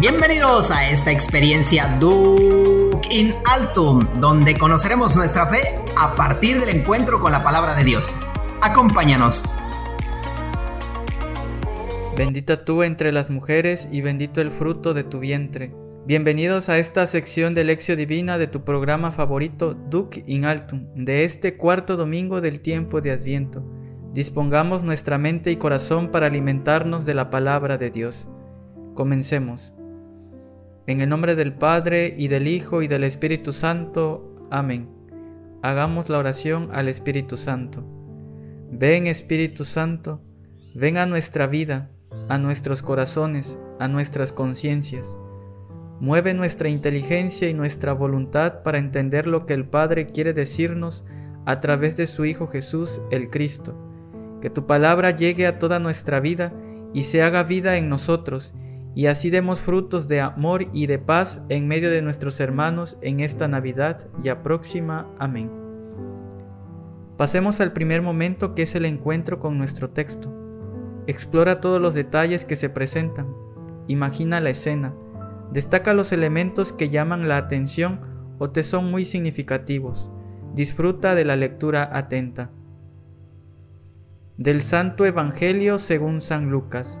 Bienvenidos a esta experiencia Duke in Altum, donde conoceremos nuestra fe a partir del encuentro con la palabra de Dios. Acompáñanos. Bendita tú entre las mujeres y bendito el fruto de tu vientre. Bienvenidos a esta sección de Lección Divina de tu programa favorito Duc in Altum, de este cuarto domingo del tiempo de Adviento. Dispongamos nuestra mente y corazón para alimentarnos de la palabra de Dios. Comencemos. En el nombre del Padre y del Hijo y del Espíritu Santo. Amén. Hagamos la oración al Espíritu Santo. Ven Espíritu Santo, ven a nuestra vida, a nuestros corazones, a nuestras conciencias. Mueve nuestra inteligencia y nuestra voluntad para entender lo que el Padre quiere decirnos a través de su Hijo Jesús el Cristo. Que tu palabra llegue a toda nuestra vida y se haga vida en nosotros y así demos frutos de amor y de paz en medio de nuestros hermanos en esta Navidad ya próxima. Amén. Pasemos al primer momento que es el encuentro con nuestro texto. Explora todos los detalles que se presentan. Imagina la escena. Destaca los elementos que llaman la atención o te son muy significativos. Disfruta de la lectura atenta. Del Santo Evangelio según San Lucas.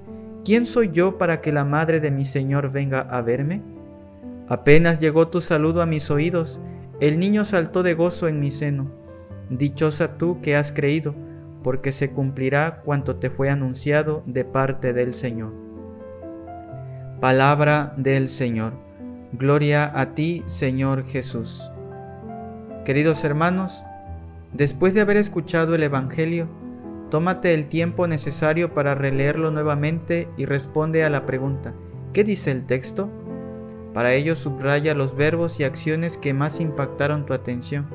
¿Quién soy yo para que la madre de mi Señor venga a verme? Apenas llegó tu saludo a mis oídos, el niño saltó de gozo en mi seno. Dichosa tú que has creído, porque se cumplirá cuanto te fue anunciado de parte del Señor. Palabra del Señor. Gloria a ti, Señor Jesús. Queridos hermanos, después de haber escuchado el Evangelio, Tómate el tiempo necesario para releerlo nuevamente y responde a la pregunta, ¿qué dice el texto? Para ello subraya los verbos y acciones que más impactaron tu atención.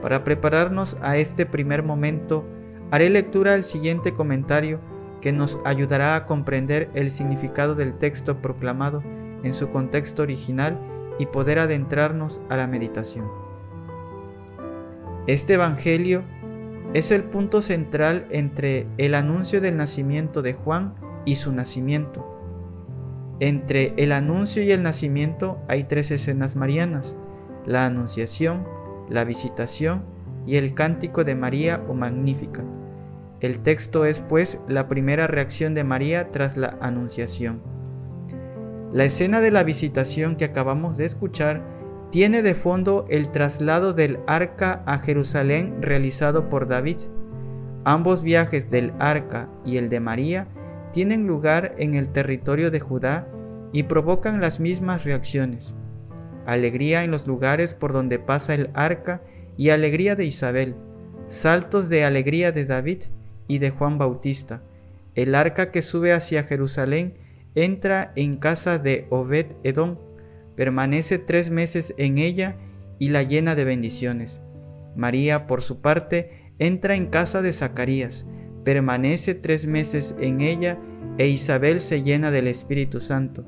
Para prepararnos a este primer momento, haré lectura al siguiente comentario que nos ayudará a comprender el significado del texto proclamado en su contexto original y poder adentrarnos a la meditación. Este Evangelio es el punto central entre el anuncio del nacimiento de Juan y su nacimiento. Entre el anuncio y el nacimiento hay tres escenas marianas, la anunciación, la visitación y el cántico de María o Magnífica. El texto es pues la primera reacción de María tras la anunciación. La escena de la visitación que acabamos de escuchar tiene de fondo el traslado del arca a Jerusalén realizado por David. Ambos viajes del arca y el de María tienen lugar en el territorio de Judá y provocan las mismas reacciones. Alegría en los lugares por donde pasa el arca y alegría de Isabel, saltos de alegría de David y de Juan Bautista. El arca que sube hacia Jerusalén entra en casa de Obed Edom permanece tres meses en ella y la llena de bendiciones. María, por su parte, entra en casa de Zacarías, permanece tres meses en ella e Isabel se llena del Espíritu Santo.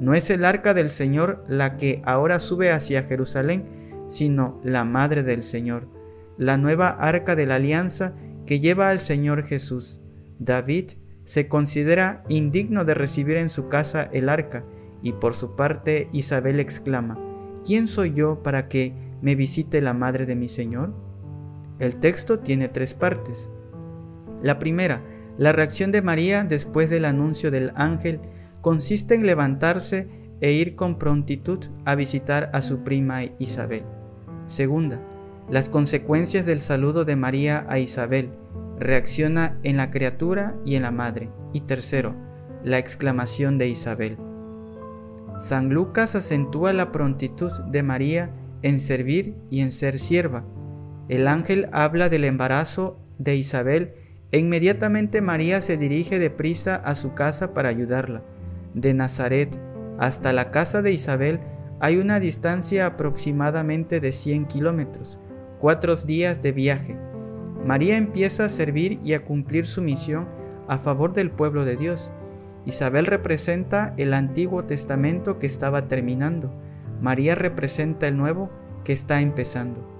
No es el arca del Señor la que ahora sube hacia Jerusalén, sino la Madre del Señor, la nueva arca de la alianza que lleva al Señor Jesús. David se considera indigno de recibir en su casa el arca, y por su parte Isabel exclama, ¿quién soy yo para que me visite la madre de mi Señor? El texto tiene tres partes. La primera, la reacción de María después del anuncio del ángel, consiste en levantarse e ir con prontitud a visitar a su prima Isabel. Segunda, las consecuencias del saludo de María a Isabel, reacciona en la criatura y en la madre. Y tercero, la exclamación de Isabel. San Lucas acentúa la prontitud de María en servir y en ser sierva. El ángel habla del embarazo de Isabel e inmediatamente María se dirige deprisa a su casa para ayudarla. De Nazaret, Hasta la casa de Isabel hay una distancia aproximadamente de 100 kilómetros, cuatro días de viaje. María empieza a servir y a cumplir su misión a favor del pueblo de Dios. Isabel representa el Antiguo Testamento que estaba terminando. María representa el Nuevo que está empezando.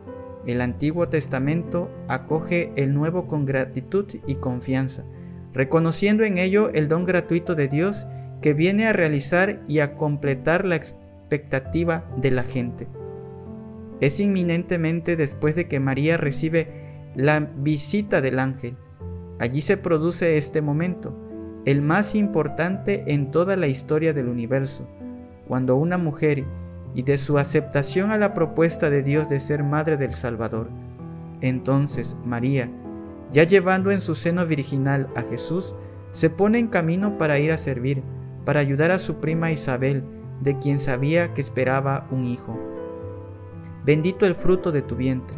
El Antiguo Testamento acoge el Nuevo con gratitud y confianza, reconociendo en ello el don gratuito de Dios que viene a realizar y a completar la expectativa de la gente. Es inminentemente después de que María recibe la visita del ángel. Allí se produce este momento, el más importante en toda la historia del universo, cuando una mujer y de su aceptación a la propuesta de Dios de ser madre del Salvador. Entonces María, ya llevando en su seno virginal a Jesús, se pone en camino para ir a servir, para ayudar a su prima Isabel, de quien sabía que esperaba un hijo. Bendito el fruto de tu vientre.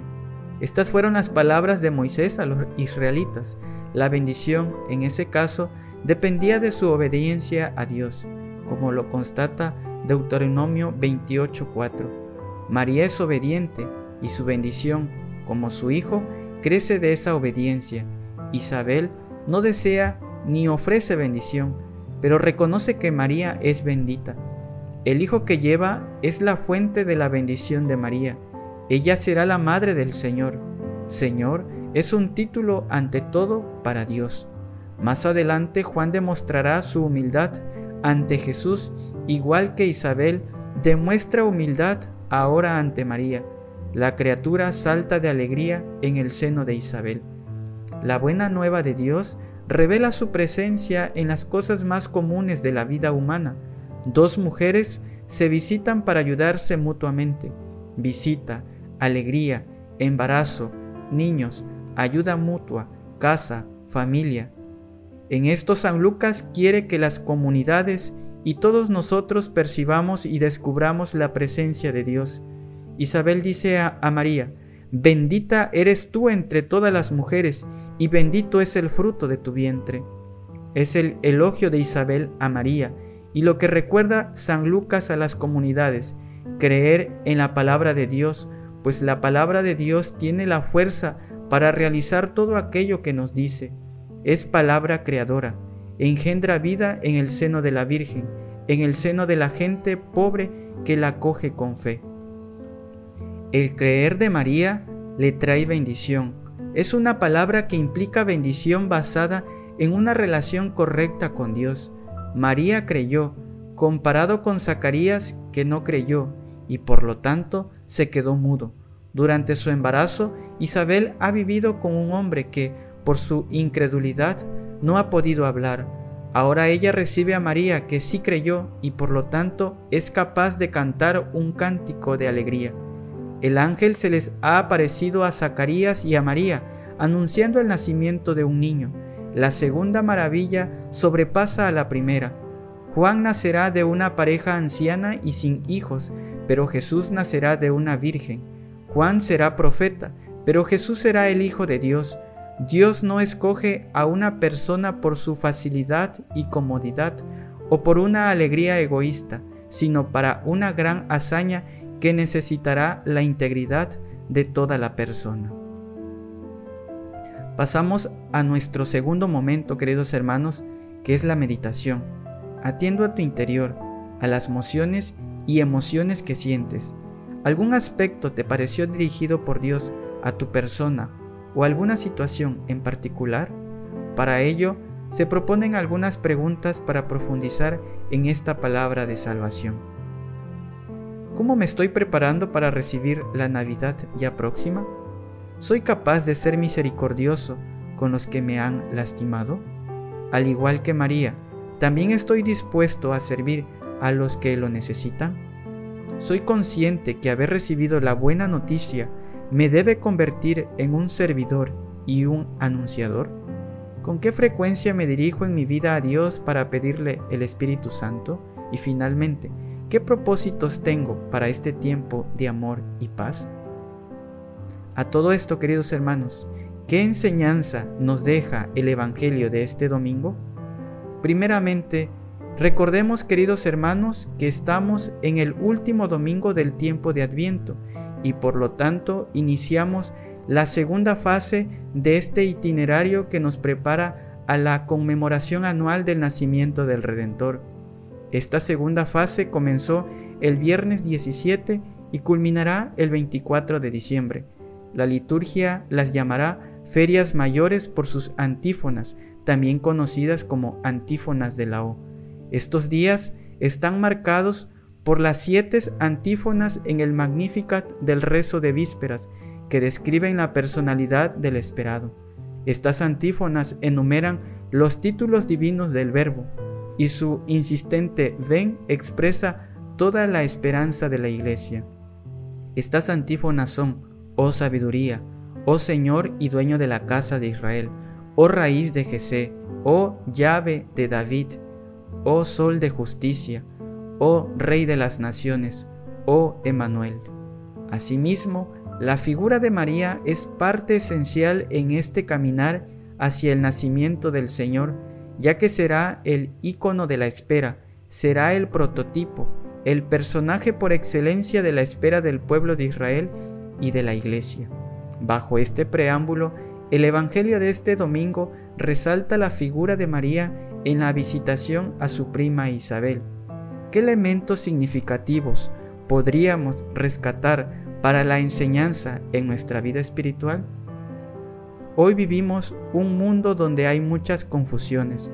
Estas fueron las palabras de Moisés a los israelitas. La bendición, en ese caso, dependía de su obediencia a Dios, como lo constata Deuteronomio 28:4. María es obediente y su bendición, como su hijo, crece de esa obediencia. Isabel no desea ni ofrece bendición, pero reconoce que María es bendita. El hijo que lleva es la fuente de la bendición de María. Ella será la madre del Señor. Señor es un título ante todo para Dios. Más adelante Juan demostrará su humildad ante Jesús, igual que Isabel demuestra humildad ahora ante María. La criatura salta de alegría en el seno de Isabel. La buena nueva de Dios revela su presencia en las cosas más comunes de la vida humana. Dos mujeres se visitan para ayudarse mutuamente. Visita, alegría, embarazo, niños, ayuda mutua, casa, familia. En esto San Lucas quiere que las comunidades y todos nosotros percibamos y descubramos la presencia de Dios. Isabel dice a, María, Bendita eres tú entre todas las mujeres, y bendito es el fruto de tu vientre. Es el elogio de Isabel a María, y lo que recuerda San Lucas a las comunidades, creer en la palabra de Dios, pues la palabra de Dios tiene la fuerza para realizar todo aquello que nos dice es palabra creadora, engendra vida en el seno de la Virgen, en el seno de la gente pobre que la coge con fe. El creer de María le trae bendición. Es una palabra que implica bendición basada en una relación correcta con Dios. María creyó, comparado con Zacarías que no creyó y por lo tanto se quedó mudo. Durante su embarazo, Isabel ha vivido con un hombre que, por su incredulidad, no ha podido hablar. Ahora ella recibe a María que sí creyó y por lo tanto es capaz de cantar un cántico de alegría. El ángel se les ha aparecido a Zacarías y a María, anunciando el nacimiento de un niño. La segunda maravilla sobrepasa a la primera. Juan nacerá de una pareja anciana y sin hijos, pero Jesús nacerá de una virgen. Juan será profeta, pero Jesús será el Hijo de Dios. Dios no escoge a una persona por su facilidad y comodidad o por una alegría egoísta, sino para una gran hazaña que necesitará la integridad de toda la persona. Pasamos a nuestro segundo momento, queridos hermanos, que es la meditación. Atiendo a tu interior, a las emociones y emociones que sientes. ¿Algún aspecto te pareció dirigido por Dios a tu persona o alguna situación en particular? Para ello, se proponen algunas preguntas para profundizar en esta palabra de salvación. ¿Cómo me estoy preparando para recibir la Navidad ya próxima? ¿Soy capaz de ser misericordioso con los que me han lastimado? Al igual que María, ¿también estoy dispuesto a servir a los que lo necesitan? ¿Soy consciente que haber recibido la buena noticia me debe convertir en un servidor y un anunciador? ¿Con qué frecuencia me dirijo en mi vida a Dios para pedirle el Espíritu Santo? Y finalmente, ¿qué propósitos tengo para este tiempo de amor y paz? A todo esto, queridos hermanos, ¿qué enseñanza nos deja el Evangelio de este domingo? Primeramente, Recordemos, queridos hermanos, que estamos en el último domingo del tiempo de Adviento y por lo tanto iniciamos la segunda fase de este itinerario que nos prepara a la conmemoración anual del nacimiento del Redentor. Esta segunda fase comenzó el viernes 17 y culminará el 24 de diciembre. La liturgia las llamará ferias mayores por sus antífonas, también conocidas como antífonas de la O. Estos días están marcados por las siete antífonas en el Magnificat del rezo de vísperas, que describen la personalidad del esperado. Estas antífonas enumeran los títulos divinos del Verbo, y su insistente ven expresa toda la esperanza de la Iglesia. Estas antífonas son, oh sabiduría, oh Señor y dueño de la casa de Israel, oh raíz de Jesé, oh llave de David, oh sol de justicia, oh rey de las naciones, oh Emanuel. Asimismo, la figura de María es parte esencial en este caminar hacia el nacimiento del Señor, ya que será el ícono de la espera, será el prototipo, el personaje por excelencia de la espera del pueblo de Israel y de la iglesia. Bajo este preámbulo, el Evangelio de este domingo resalta la figura de María en la visitación a su prima Isabel. ¿Qué elementos significativos podríamos rescatar para la enseñanza en nuestra vida espiritual? Hoy vivimos un mundo donde hay muchas confusiones.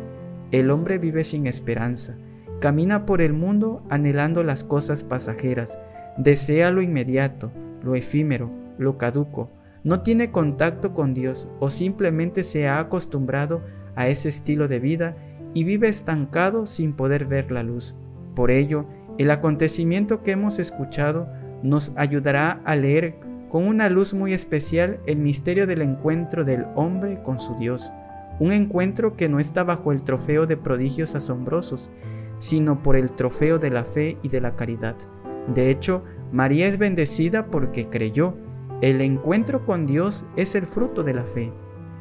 El hombre vive sin esperanza, camina por el mundo anhelando las cosas pasajeras, desea lo inmediato, lo efímero, lo caduco, no tiene contacto con Dios o simplemente se ha acostumbrado a ese estilo de vida y vive estancado sin poder ver la luz. Por ello, el acontecimiento que hemos escuchado nos ayudará a leer con una luz muy especial el misterio del encuentro del hombre con su Dios, un encuentro que no está bajo el trofeo de prodigios asombrosos, sino por el trofeo de la fe y de la caridad. De hecho, María es bendecida porque creyó. El encuentro con Dios es el fruto de la fe.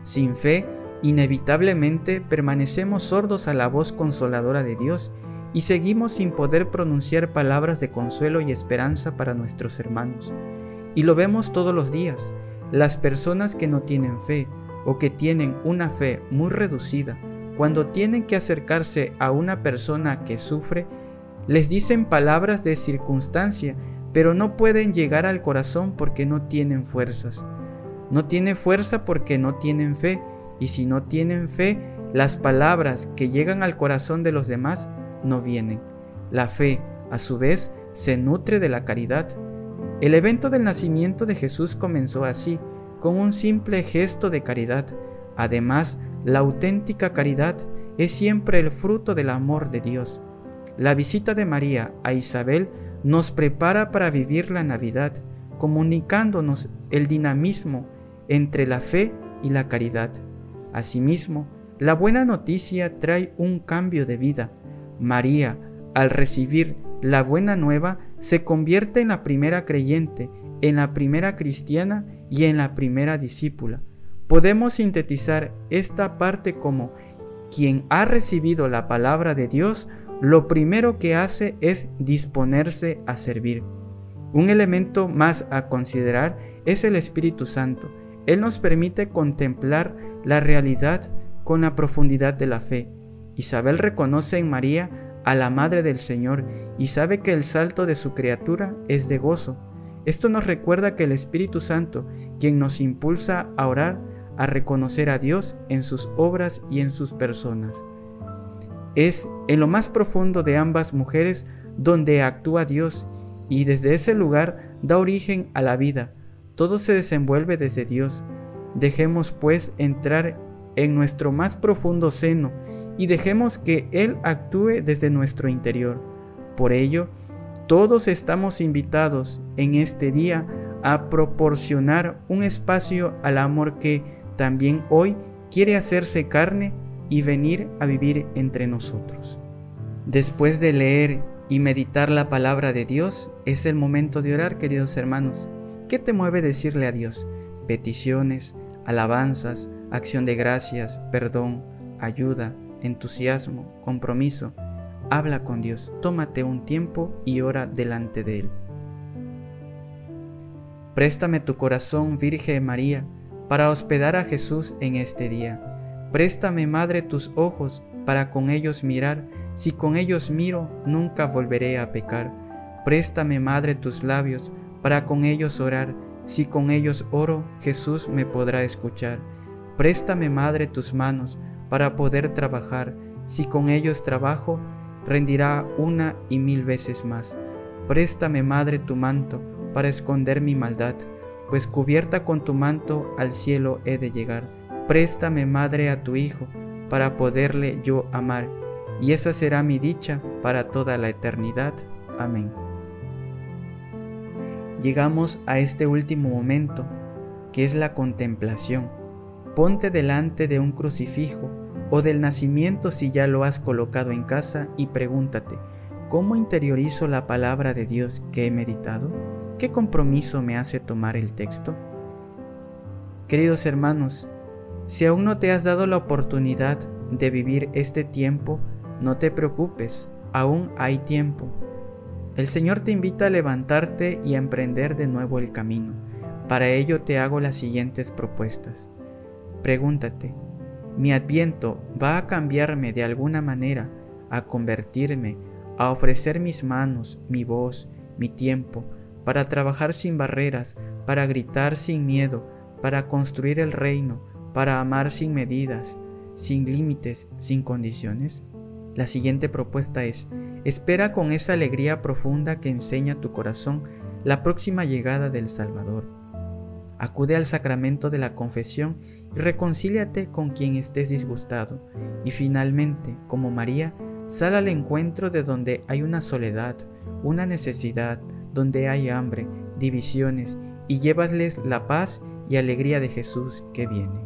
Sin fe, inevitablemente permanecemos sordos a la voz consoladora de Dios y seguimos sin poder pronunciar palabras de consuelo y esperanza para nuestros hermanos. Y lo vemos todos los días. Las personas que no tienen fe o que tienen una fe muy reducida, cuando tienen que acercarse a una persona que sufre, les dicen palabras de circunstancia, pero no pueden llegar al corazón porque no tienen fuerzas. No tiene fuerza porque no tienen fe, y si no tienen fe, las palabras que llegan al corazón de los demás no vienen. La fe, a su vez, se nutre de la caridad. El evento del nacimiento de Jesús comenzó así, con un simple gesto de caridad. Además, la auténtica caridad es siempre el fruto del amor de Dios. La visita de María a Isabel nos prepara para vivir la Navidad, comunicándonos el dinamismo entre la fe y la caridad. Asimismo, la buena noticia trae un cambio de vida. María, al recibir la buena nueva, se convierte en la primera creyente, en la primera cristiana y en la primera discípula. Podemos sintetizar esta parte como quien ha recibido la palabra de Dios, lo primero que hace es disponerse a servir. Un elemento más a considerar es el Espíritu Santo. Él nos permite contemplar la realidad con la profundidad de la fe. Isabel reconoce en María a la Madre del Señor y sabe que el salto de su criatura es de gozo. Esto nos recuerda que el Espíritu Santo, quien nos impulsa a orar, a reconocer a Dios en sus obras y en sus personas. Es en lo más profundo de ambas mujeres donde actúa Dios y desde ese lugar da origen a la vida. Todo se desenvuelve desde Dios. Dejemos pues entrar en nuestro más profundo seno y dejemos que Él actúe desde nuestro interior. Por ello, todos estamos invitados en este día a proporcionar un espacio al amor que también hoy quiere hacerse carne y venir a vivir entre nosotros. Después de leer y meditar la palabra de Dios, es el momento de orar, queridos hermanos. ¿Qué te mueve decirle a Dios? Peticiones, alabanzas, acción de gracias, perdón, ayuda, entusiasmo, compromiso. habla con Dios, tómate un tiempo y ora delante de Él. Préstame tu corazón, Virgen María, para hospedar a Jesús en este día. Préstame, Madre, tus ojos para con ellos mirar. Si con ellos miro, nunca volveré a pecar. Préstame, Madre, tus labios para con ellos orar. Si con ellos oro, Jesús me podrá escuchar. Préstame, Madre, tus manos para poder trabajar. Si con ellos trabajo, rendirá una y mil veces más. Préstame, Madre, tu manto para esconder mi maldad, pues cubierta con tu manto al cielo he de llegar. Préstame, Madre, a tu Hijo, para poderle yo amar, y esa será mi dicha para toda la eternidad. Amén. Llegamos a este último momento, que es la contemplación. Ponte delante de un crucifijo o del nacimiento si ya lo has colocado en casa y pregúntate, ¿cómo interiorizo la palabra de Dios que he meditado? ¿Qué compromiso me hace tomar el texto? Queridos hermanos, si aún no te has dado la oportunidad de vivir este tiempo, no te preocupes, aún hay tiempo. El Señor te invita a levantarte y a emprender de nuevo el camino. Para ello te hago las siguientes propuestas. Pregúntate, ¿mi adviento va a cambiarme de alguna manera, a convertirme, a ofrecer mis manos, mi voz, mi tiempo, para trabajar sin barreras, para gritar sin miedo, para construir el reino, para amar sin medidas, sin límites, sin condiciones? La siguiente propuesta es, espera con esa alegría profunda que enseña tu corazón la próxima llegada del Salvador. Acude al sacramento de la confesión y reconcíliate con quien estés disgustado. Y finalmente, como María, sal al encuentro de donde hay una soledad, una necesidad, donde hay hambre, divisiones, y llévales la paz y alegría de Jesús que viene.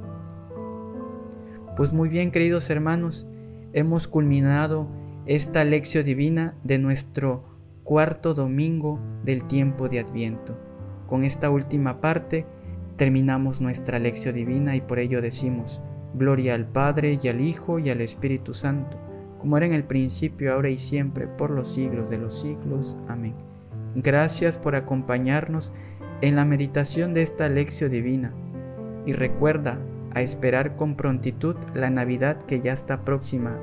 Pues muy bien, queridos hermanos, hemos culminado esta lección divina de nuestro cuarto domingo del tiempo de Adviento. Con esta última parte terminamos nuestra lección divina y por ello decimos, Gloria al Padre y al Hijo y al Espíritu Santo, como era en el principio, ahora y siempre, por los siglos de los siglos. Amén. Gracias por acompañarnos en la meditación de esta lección divina y recuerda a esperar con prontitud la Navidad que ya está próxima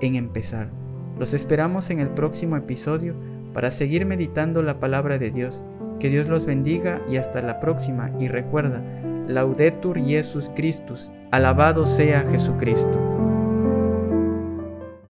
en empezar. Los esperamos en el próximo episodio para seguir meditando la palabra de Dios. Que Dios los bendiga y hasta la próxima y recuerda, Laudetur Jesus Christus, alabado sea Jesucristo.